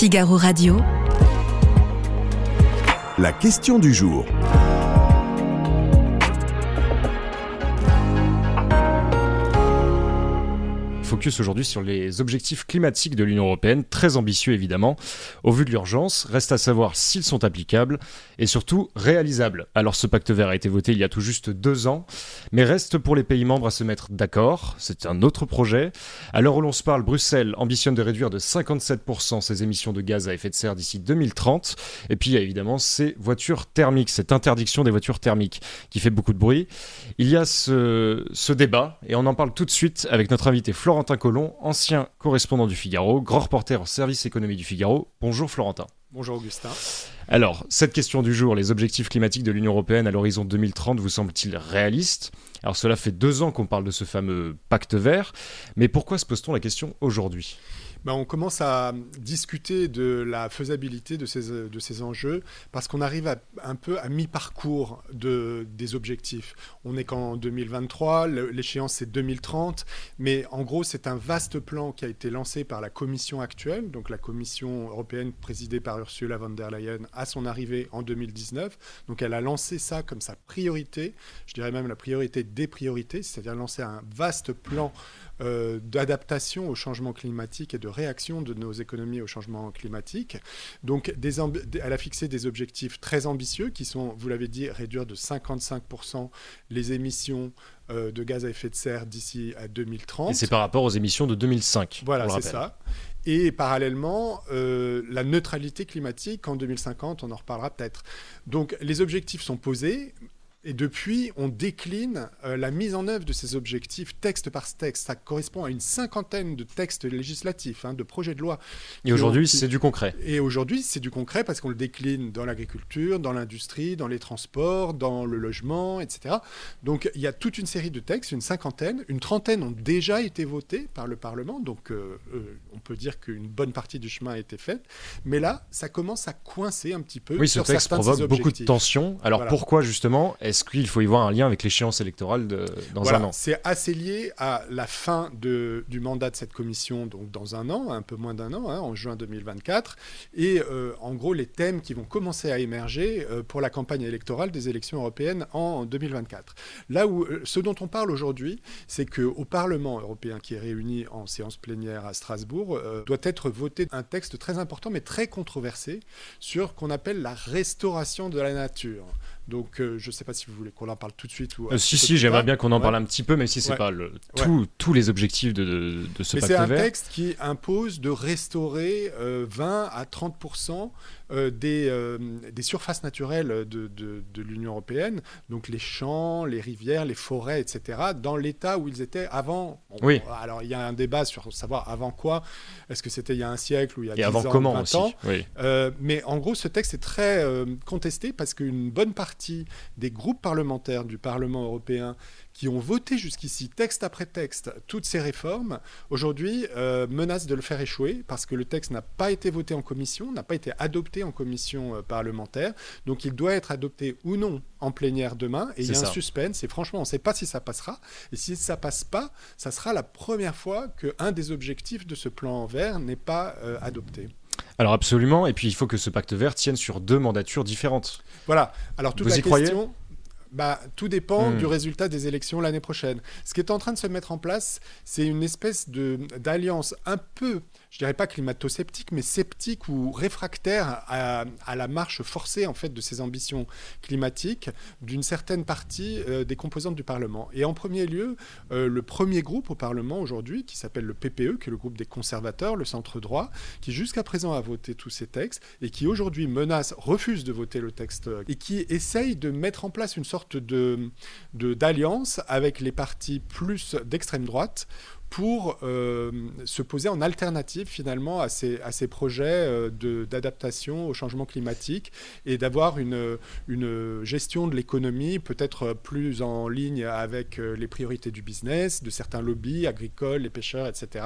Figaro Radio. La question du jour. Focus aujourd'hui sur les objectifs climatiques de l'Union européenne, très ambitieux évidemment. Au vu de l'urgence, reste à savoir s'ils sont applicables et surtout réalisables. Alors ce pacte vert a été voté il y a tout juste deux ans, mais reste pour les pays membres à se mettre d'accord. C'est un autre projet. À l'heure où l'on se parle, Bruxelles ambitionne de réduire de 57% ses émissions de gaz à effet de serre d'ici 2030. Et puis il y a évidemment ces voitures thermiques, cette interdiction des voitures thermiques qui fait beaucoup de bruit. Il y a ce, ce débat et on en parle tout de suite avec notre invité Florent Florentin Collomb, ancien correspondant du Figaro, grand reporter au service économie du Figaro. Bonjour Florentin. Bonjour Augustin. Alors, cette question du jour, les objectifs climatiques de l'Union européenne à l'horizon 2030 vous semblent-ils réalistes Alors cela fait deux ans qu'on parle de ce fameux pacte vert, mais pourquoi se pose-t-on la question aujourd'hui? Ben, on commence à discuter de la faisabilité de ces, ces enjeux parce qu'on arrive un peu à mi-parcours de, des objectifs. On n'est qu'en 2023, l'échéance c'est 2030, mais en gros c'est un vaste plan qui a été lancé par la Commission actuelle, donc la Commission européenne présidée par Ursula von der Leyen à son arrivée en 2019. Donc elle a lancé ça comme sa priorité, je dirais même la priorité des priorités, c'est-à-dire lancer un vaste plan euh, d'adaptation au changement climatique et de réaction de nos économies au changement climatique. Donc, elle a fixé des objectifs très ambitieux qui sont, vous l'avez dit, réduire de 55% les émissions euh, de gaz à effet de serre d'ici à 2030. Et c'est par rapport aux émissions de 2005. Voilà, c'est ça. Et parallèlement, euh, la neutralité climatique en 2050, on en reparlera peut-être. Donc les objectifs sont posés. Et depuis, on décline euh, la mise en œuvre de ces objectifs texte par texte. Ça correspond à une cinquantaine de textes législatifs, hein, de projets de loi. Et aujourd'hui, c'est du concret. Et aujourd'hui, c'est du concret parce qu'on le décline dans l'agriculture, dans l'industrie, dans les transports, dans le logement, etc. Donc il y a toute une série de textes, une cinquantaine. Une trentaine ont déjà été votés par le Parlement. Donc euh, euh, on peut dire qu'une bonne partie du chemin a été faite. Mais là, ça commence à coincer un petit peu. Oui, ce texte provoque beaucoup de tensions. Alors pourquoi justement est-ce qu'il faut y voir un lien avec l'échéance électorale de, dans un an? C'est assez lié à la fin de, du mandat de cette commission, donc dans un an, un peu moins d'un an, hein, en juin 2024. Et euh, en gros, les thèmes qui vont commencer à émerger euh, pour la campagne électorale des élections européennes en 2024. Là où euh, ce dont on parle aujourd'hui, c'est qu'au Parlement européen qui est réuni en séance plénière à Strasbourg, doit être voté un texte très important mais très controversé sur qu'on appelle la restauration de la nature. Donc, euh, je ne sais pas si vous voulez qu'on en parle tout de suite. Ou euh, si, si, j'aimerais bien qu'on en parle un petit peu, même si ce n'est pas le, tous les objectifs de, de, ce Mais pacte vert. C'est un texte qui impose de restaurer 20 euh, à 30 euh, des, des, surfaces naturelles de, de, l'Union européenne, donc les champs, les rivières, les forêts, etc., dans l'état où ils étaient avant. oui. Alors il y a un débat sur savoir avant quoi. Est-ce que c'était il y a un siècle ou il y a Et 10 avant ans, comment 20 aussi. ans? oui. Mais en gros, ce texte est très contesté parce qu'une bonne partie des groupes parlementaires du Parlement européen qui ont voté jusqu'ici, texte après texte, toutes ces réformes, aujourd'hui euh, menacent de le faire échouer parce que le texte n'a pas été voté en commission, n'a pas été adopté en commission euh, parlementaire. Donc il doit être adopté ou non en plénière demain. Et il y a un suspense. Et franchement, on ne sait pas si ça passera. Et si ça passe pas, ça sera la première fois qu'un des objectifs de ce plan vert n'est pas euh, adopté. Alors absolument, et puis il faut que ce pacte vert tienne sur deux mandatures différentes. Voilà, alors toute Vous la y question, bah, tout dépend Hmm. du résultat des élections l'année prochaine. Ce qui est en train de se mettre en place, c'est une espèce de d'alliance un peu, je dirais pas climato-sceptique, mais sceptique ou réfractaire à, la marche forcée en fait de ces ambitions climatiques d'une certaine partie euh, des composantes du Parlement. Et en premier lieu, euh, le premier groupe au Parlement aujourd'hui, qui s'appelle le PPE, qui est le groupe des conservateurs, le centre droit, qui jusqu'à présent a voté tous ces textes et qui aujourd'hui menace, refuse de voter le texte et qui essaye de mettre en place une sorte d'alliance avec les partis plus d'extrême droite pour euh, se poser en alternative finalement à ces, à ces projets euh, d'adaptation au changement climatique et d'avoir une, une gestion de l'économie peut-être plus en ligne avec euh, les priorités du business, de certains lobbies agricoles, les pêcheurs, etc.,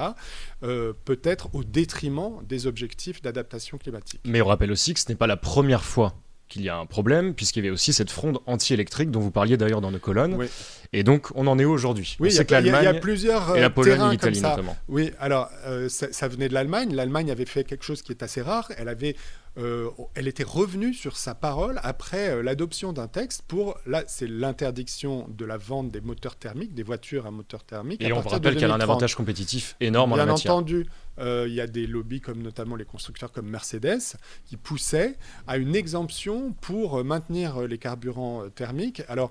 peut-être au détriment des objectifs d'adaptation climatique. Mais on rappelle aussi que ce n'est pas la première fois qu'il y a un problème, puisqu'il y avait aussi cette fronde anti-électrique dont vous parliez d'ailleurs dans nos colonnes. Oui. Et donc, on en est où aujourd'hui? Oui, il y, y a- y plusieurs et la euh, Pologne terrains et l'Italie notamment. Oui, alors euh, ça, ça venait de l'Allemagne. L'Allemagne avait fait quelque chose qui est assez rare. Elle avait, euh, elle était revenue sur sa parole après euh, l'adoption d'un texte pour là, c'est l'interdiction de la vente des moteurs thermiques, des voitures à moteur thermique. Et à on de rappelle qu'elle a un 2030. avantage compétitif énorme en la Bien entendu, euh, il y a des lobbies comme notamment les constructeurs comme Mercedes qui poussaient à une exemption pour maintenir les carburants thermiques. Alors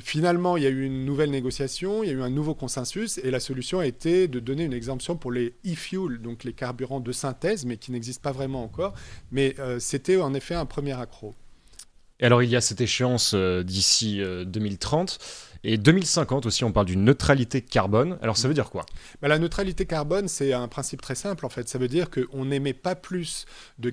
finalement, il y a eu une nouvelle négociation, il y a eu un nouveau consensus et la solution a été de donner une exemption pour les e-fuel, donc les carburants de synthèse, mais qui n'existent pas vraiment encore. Mais euh, c'était en effet un premier accro. Et alors, il y a cette échéance euh, d'ici euh, 2030. Et 2050 aussi, on parle d'une neutralité carbone. Alors, ça veut dire quoi? Bah, la neutralité carbone, c'est un principe très simple en fait. Ça veut dire qu'on n'émet pas plus de,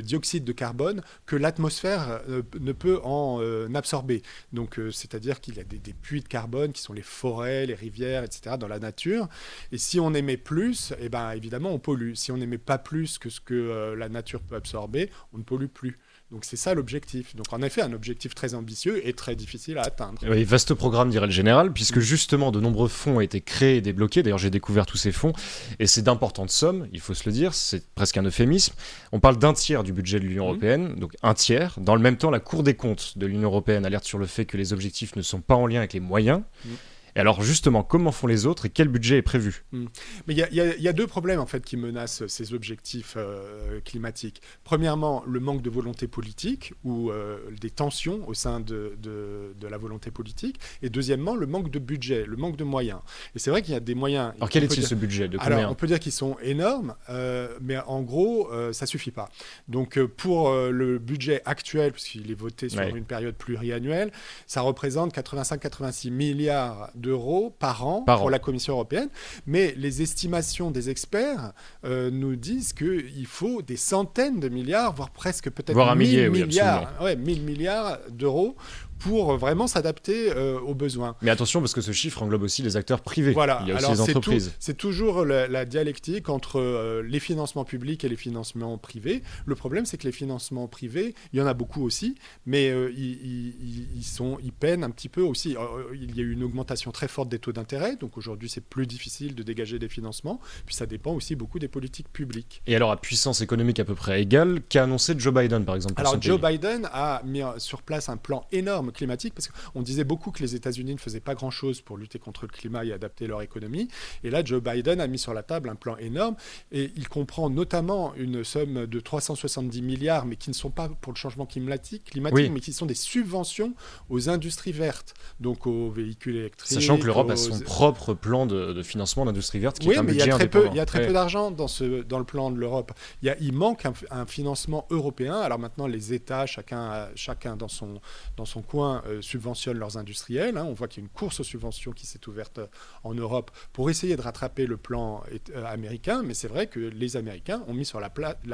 dioxyde de carbone que l'atmosphère euh, ne peut en euh, absorber. Donc, euh, c'est-à-dire qu'il y a des, puits de carbone qui sont les forêts, les rivières, etc. dans la nature. Et si on émet plus, eh ben, évidemment, on pollue. Si on n'émet pas plus que ce que euh, la nature peut absorber, on ne pollue plus. Donc, c'est ça l'objectif. Donc, en effet, un objectif très ambitieux et très difficile à atteindre. Oui, vaste programme, dirait le général, puisque justement de nombreux fonds ont été créés et débloqués. D'ailleurs, j'ai découvert tous ces fonds, et c'est d'importantes sommes, il faut se le dire, c'est presque un euphémisme. On parle d'un tiers du budget de l'Union Mhm. européenne, donc un tiers. Dans le même temps, la Cour des comptes de l'Union européenne alerte sur le fait que les objectifs ne sont pas en lien avec les moyens. Mhm. Et alors, justement, comment font les autres et quel budget est prévu Mais il y, a- y y deux problèmes en fait qui menacent ces objectifs euh, climatiques. Premièrement, le manque de volonté politique ou euh, des tensions au sein de, de- de la volonté politique. Et deuxièmement, le manque de budget, le manque de moyens. Et c'est vrai qu'il y a des moyens. Alors, quel est-il dire- ce budget? De alors, on peut dire qu'ils sont énormes, euh, mais en gros, ça suffit pas. Donc, pour le budget actuel, puisqu'il est voté sur Ouais. une période pluriannuelle, ça représente 85-86 milliards d'euros par an Par pour an. la Commission européenne. Mais les estimations des experts euh, nous disent qu'il faut des centaines de milliards, voire presque peut-être Voire un 1000 millier, oui, milliards, ouais, 1000 milliards d'euros pour euh, vraiment s'adapter euh, aux besoins. Mais attention, parce que ce chiffre englobe aussi les acteurs privés. Voilà, Il y a aussi alors les entreprises. c'est toujours la, la dialectique entre euh, les financements publics et les financements privés. Le problème, c'est que les financements privés, il y en a beaucoup aussi, mais euh, ils, ils- ils sont, ils peinent un petit peu aussi. Il y a eu une augmentation très forte des taux d'intérêt, donc aujourd'hui, c'est plus difficile de dégager des financements. Puis ça dépend aussi beaucoup des politiques publiques. Et alors, à puissance économique à peu près égale, qu'a annoncé Joe Biden, par exemple pour Alors Joe pays? Biden a mis sur place un plan énorme climatique parce qu'on disait beaucoup que les États-Unis ne faisaient pas grand-chose pour lutter contre le climat et adapter leur économie. Et là, Joe Biden a mis sur la table un plan énorme et il comprend notamment une somme de 370 milliards, mais qui ne sont pas pour le changement climatique, climatique Oui. mais qui sont des subventions aux industries vertes, donc aux véhicules électriques. Sachant que l'Europe a son propre plan de, de financement d'industrie verte qui oui, est un mais il y budget a très peu, indépendant. il y a très Ouais. peu d'argent dans, ce, dans le plan de l'Europe. Il, y a- il manque un, un financement européen. Alors maintenant, les États, chacun, chacun dans, son, dans son euh, subventionnent leurs industriels. hein. On voit qu'il y a une course aux subventions qui s'est ouverte euh, en Europe pour essayer de rattraper le plan euh, américain. Mais c'est vrai que les Américains ont mis sur la,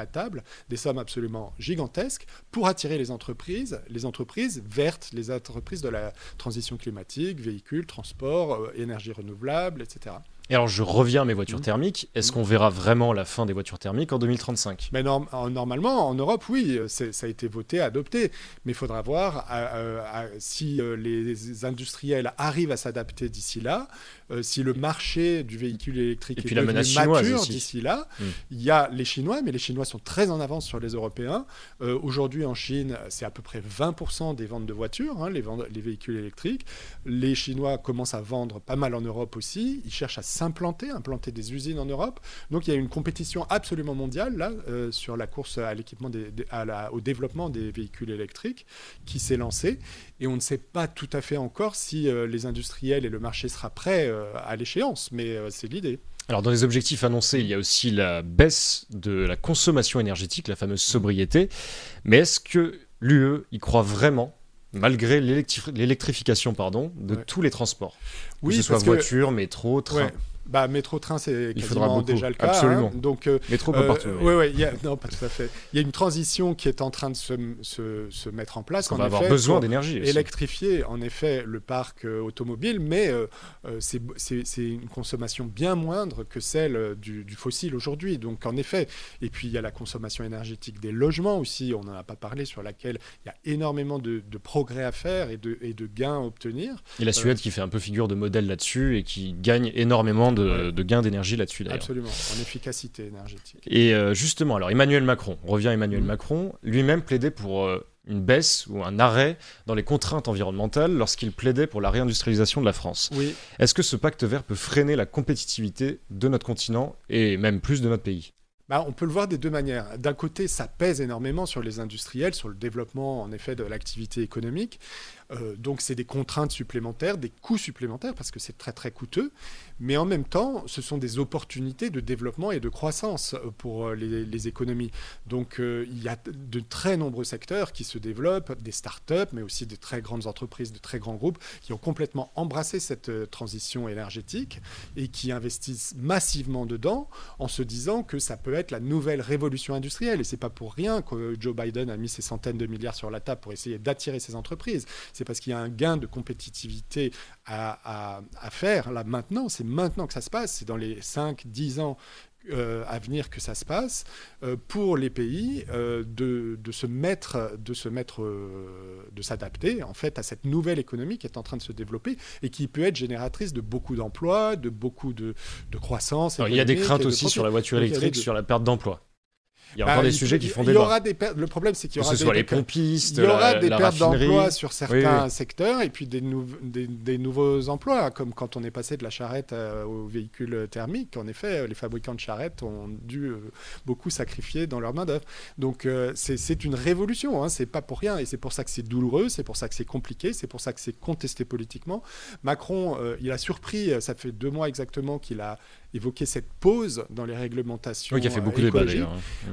table des sommes absolument gigantesques pour attirer les entreprises, les entreprises vertes, les entreprises de la transition climatique, véhicules, transports, euh, énergie renouvelable, etc. Et alors, je reviens à mes voitures Mhm. thermiques. Est-ce Mhm. qu'on verra vraiment la fin des voitures thermiques en 2035 Mais norm- en- normalement, en Europe, oui, euh, ça a été voté, adopté. Mais il faudra voir euh, euh, si euh, les industriels arrivent à s'adapter d'ici là, si le marché du véhicule électrique Et est puis la menace mature d'ici là. Mm. Il y a les Chinois, mais les Chinois sont très en avance sur les Européens. Aujourd'hui, en Chine, c'est à peu près 20% des ventes de voitures, hein, les, les véhicules électriques. Les Chinois commencent à vendre pas mal en Europe aussi. Ils cherchent à s'implanter, implanter des usines en Europe. Donc il y a une compétition absolument mondiale là euh, sur la course à l'équipement, au développement des véhicules électriques qui s'est lancée. Et on ne sait pas tout à fait encore si euh, les industriels et le marché sera prêt euh, à l'échéance, mais c'est l'idée. Alors, dans les objectifs annoncés, il y a aussi la baisse de la consommation énergétique, la fameuse sobriété. Mais est-ce que l'UE y croit vraiment? Malgré l'électri- l'électrification pardon, de Ouais. tous les transports Oui, que ce soit que- voiture, métro, train. Ouais. Bah, métro, train, c'est quasiment déjà le cas. Absolument. hein. Donc, euh, Métro, pas euh, partout. oui. ouais, ouais, il y a- non, pas tout à fait. Il y a une transition qui est en train de se, se- se mettre en place. En va avoir besoin d'énergie électrifier, en effet, le parc euh, automobile, mais euh, c'est une consommation bien moindre que celle du, du fossile aujourd'hui. Donc, en effet, et puis il y a la consommation énergétique des logements aussi, on n'en a pas parlé, sur laquelle il y a énormément de, de progrès à faire et de, et de gains à obtenir. Et la Suède qui fait un peu figure de modèle là-dessus et qui gagne énormément de, Ouais. de gains d'énergie là-dessus d'ailleurs. Absolument, en efficacité énergétique. Et euh, justement, alors Emmanuel Macron, on revient Emmanuel Mhm. Macron, lui-même plaidait pour euh, une baisse ou un arrêt dans les contraintes environnementales lorsqu'il plaidait pour la réindustrialisation de la France. Oui, Est-ce que ce pacte vert peut freiner la compétitivité de notre continent et même plus de notre pays? Bah, on peut le voir des deux manières. D'un côté, ça pèse énormément sur les industriels, sur le développement en effet de l'activité économique. Euh, donc c'est des contraintes supplémentaires, des coûts supplémentaires parce que c'est très très coûteux. Mais en même temps, ce sont des opportunités de développement et de croissance euh, pour euh, les, économies. Donc il y a de très nombreux secteurs qui se développent, des start-up, mais aussi des très grandes entreprises, de très grands groupes qui ont complètement embrassé cette transition énergétique et qui investissent massivement dedans en se disant que ça peut être la nouvelle révolution industrielle. Et c'est pas pour rien que Joe Biden a mis ses centaines de milliards sur la table pour essayer d'attirer ces entreprises. Parce qu'il y a un gain de compétitivité à, à- à faire là maintenant. C'est maintenant que ça se passe. C'est dans les 5, 10 ans euh, à venir que ça se passe euh, pour les pays euh, de, de se mettre de se mettre de s'adapter en fait à cette nouvelle économie qui est en train de se développer et qui peut être génératrice de beaucoup d'emplois de beaucoup de, de croissance Alors, Il y a des craintes de aussi sur la voiture électrique, sur la perte d'emploi. Il y a Bah, encore des il sujets qui font il y débat. aura des le problème c'est qu'il y Que aura ce des, soit les des- pompistes, il y aura la, des la pertes d'emplois sur certains oui. secteurs et puis des, nouv- des, des nouveaux emplois, comme quand on est passé de la charrette euh, au véhicule thermique. En effet, euh, les fabricants de charrettes ont dû euh, beaucoup sacrifier dans leur main-d'œuvre. Donc euh, c'est une révolution, hein, c'est pas pour rien. Et c'est pour ça que c'est douloureux, c'est pour ça que c'est compliqué, c'est pour ça que c'est contesté politiquement. Macron, il a surpris, ça fait deux mois exactement qu'il a évoqué cette pause dans les réglementations Oui, qui a fait beaucoup de débat hein.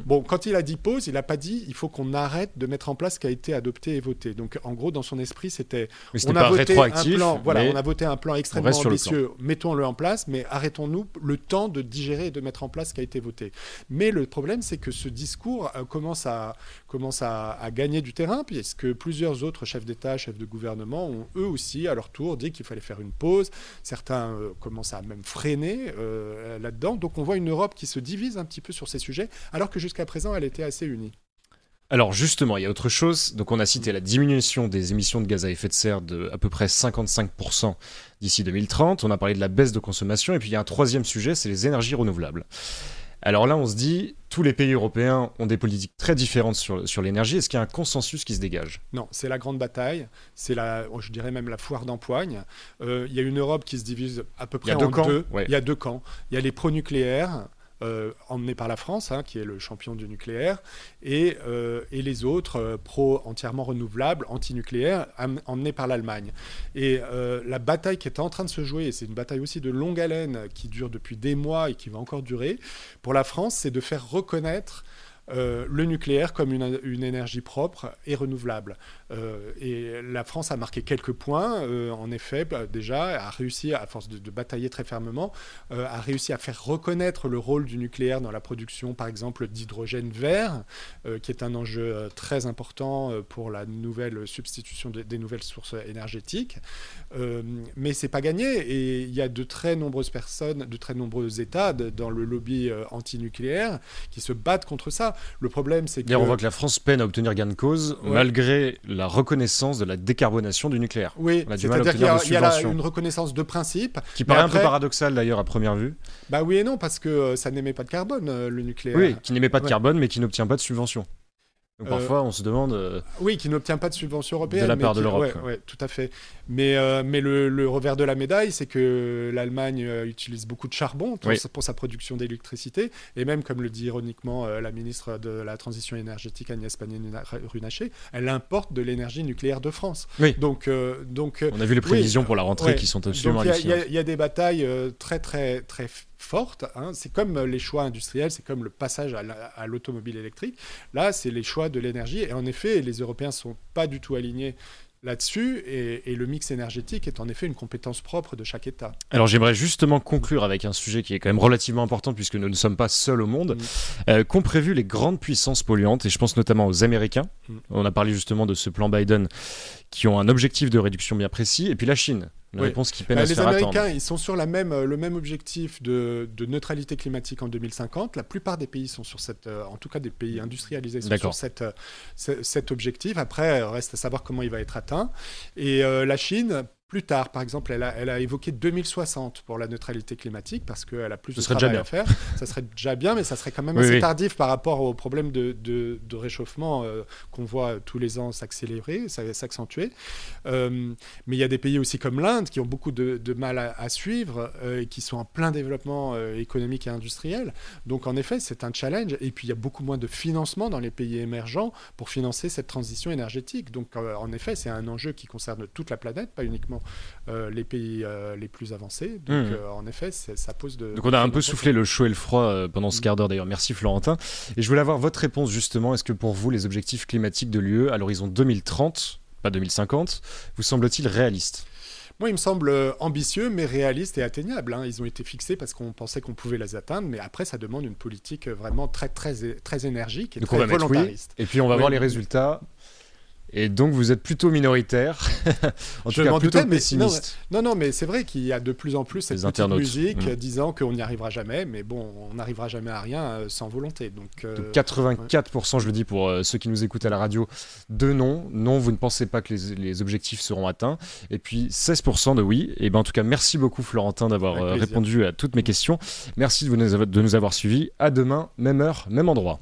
Bon, quand il a dit pause, il n'a pas dit il faut qu'on arrête de mettre en place ce qui a été adopté et voté. Donc, en gros, dans son esprit, c'était on a voté un plan. Voilà, on a voté un plan extrêmement ambitieux. Mettons-le en place, mais arrêtons-nous le temps de digérer et de mettre en place ce qui a été voté. Mais le problème, c'est que ce discours euh, commence à commence à, à gagner du terrain, puisque plusieurs autres chefs d'État, chefs de gouvernement ont eux aussi, à leur tour, dit qu'il fallait faire une pause. Certains euh, commencent à même freiner euh, là-dedans. Donc, on voit une Europe qui se divise un petit peu sur ces sujets, alors que jusqu'à présent, elle était assez unie. Alors justement, il y a autre chose. Donc on a cité la diminution des émissions de gaz à effet de serre de à peu près 55% d'ici 2030. On a parlé de la baisse de consommation. Et puis il y a un troisième sujet, c'est les énergies renouvelables. Alors là, on se dit, tous les pays européens ont des politiques très différentes sur, sur l'énergie. Est-ce qu'il y a un consensus qui se dégage? Non, c'est la grande bataille. C'est la, oh, je dirais même la foire d'empoigne. Euh, Il y a une Europe qui se divise à peu près deux en deux. ouais. Il y a deux camps. Il y a les pro-nucléaires. Euh, emmenés par la France, hein, qui est le champion du nucléaire, et, euh, et les autres euh, pro entièrement renouvelables, anti-nucléaires, emmenés par l'Allemagne. Et la bataille qui est en train de se jouer, et c'est une bataille aussi de longue haleine qui dure depuis des mois et qui va encore durer, pour la France, c'est de faire reconnaître euh, le nucléaire comme une, énergie propre et renouvelable. Euh, et la France a marqué quelques points, euh, en effet, bah, déjà, a réussi, à force de, batailler très fermement, a réussi à faire reconnaître le rôle du nucléaire dans la production, par exemple, d'hydrogène vert, qui est un enjeu très important pour la nouvelle substitution de- des nouvelles sources énergétiques. Mais c'est pas gagné, et il y a de très nombreuses personnes, de très nombreux États dans le lobby anti-nucléaire qui se battent contre ça. Le problème, c'est que... On voit que la France peine à obtenir gain de cause Ouais. malgré la reconnaissance de la décarbonation du nucléaire. Oui, c'est-à-dire qu'il y a, y la- une reconnaissance de principe. Qui paraît un peu paradoxal d'ailleurs à première vue. Bah oui et non, parce que euh, ça n'émet pas de carbone, euh, le nucléaire. Oui, qui n'émet pas de Ouais. carbone mais qui n'obtient pas de subvention. Donc Euh, parfois, on se demande. euh, Oui, qui n'obtient pas de subvention européenne. De la part de l'Europe, ouais, tout à fait. Mais, euh, mais le, le revers de la médaille, c'est que l'Allemagne utilise beaucoup de charbon pour, Oui. sa- pour sa production d'électricité. Et même, comme le dit ironiquement la ministre de la Transition énergétique, Agnès Pannier-Runacher, elle importe de l'énergie nucléaire de France. Oui. Donc, donc on a vu les prévisions pour la rentrée ouais. qui sont absolument il y y, hallucinantes. il y a des batailles très très très fortes. hein. C'est comme euh, les choix industriels, c'est comme le passage à la- à l'automobile électrique. Là, c'est les choix de l'énergie. Et en effet, les Européens sont pas du tout alignés là-dessus et, le mix énergétique est en effet une compétence propre de chaque État. Alors j'aimerais justement conclure avec un sujet qui est quand même relativement important puisque nous ne sommes pas seuls au monde, mm. euh, qu'ont prévu les grandes puissances polluantes? Et je pense notamment aux Américains. Mm. On a parlé justement de ce plan Biden qui ont un objectif de réduction bien précis et puis la Chine une réponse qui peine bah, à se Les Américains, ils sont sur la même, euh, le même objectif de, neutralité climatique en 2050. La plupart des pays sont sur cette, euh, en tout cas des pays industrialisés, sont sur cette, euh, cet objectif. Après, reste à savoir comment il va être atteint. Et la Chine, plus tard. Par exemple, elle a, elle a, évoqué 2060 pour la neutralité climatique parce qu'elle a plus de travail à faire. Ça serait déjà bien, mais ça serait quand même assez tardif par rapport au problème de, de, réchauffement euh, qu'on voit tous les ans s'accélérer, s'accentuer. Euh, mais il y a des pays aussi comme l'Inde qui ont beaucoup de, mal à, suivre euh, et qui sont en plein développement économique et industriel. Donc en effet, c'est un challenge. Et puis il y a beaucoup moins de financement dans les pays émergents pour financer cette transition énergétique. Donc en effet, c'est un enjeu qui concerne toute la planète, pas uniquement euh, les pays euh, les plus avancés. Donc, hmm. euh, en effet, ça pose de. Donc, on a un peu soufflé le chaud et le froid pendant ce hmm. quart d'heure d'ailleurs. Merci Florentin. Et je voulais avoir votre réponse justement. Est-ce que pour vous, les objectifs climatiques de l'UE à l'horizon 2030, pas 2050, vous semble-t-il réalistes? Moi, il me semble ambitieux, mais réaliste et atteignable. Hein. Ils ont été fixés parce qu'on pensait qu'on pouvait les atteindre, mais après, ça demande une politique vraiment très, très, très énergique et très volontariste. Et puis, on va voir les résultats et donc vous êtes plutôt minoritaire, en tout cas plutôt pessimiste. non, non, mais c'est vrai qu'il y a de plus en plus cette petite musique mm. disant qu'on n'y arrivera jamais, mais bon, on n'arrivera jamais à rien euh, sans volonté. Donc, 84%, euh, je le dis pour euh, ceux qui nous écoutent à la radio, de non. Non, vous ne pensez pas que les, objectifs seront atteints. Et puis 16% de oui. Et ben en tout cas, merci beaucoup Florentin d'avoir répondu à toutes mes questions. Merci de nous avoir suivis. À demain, même heure, même endroit.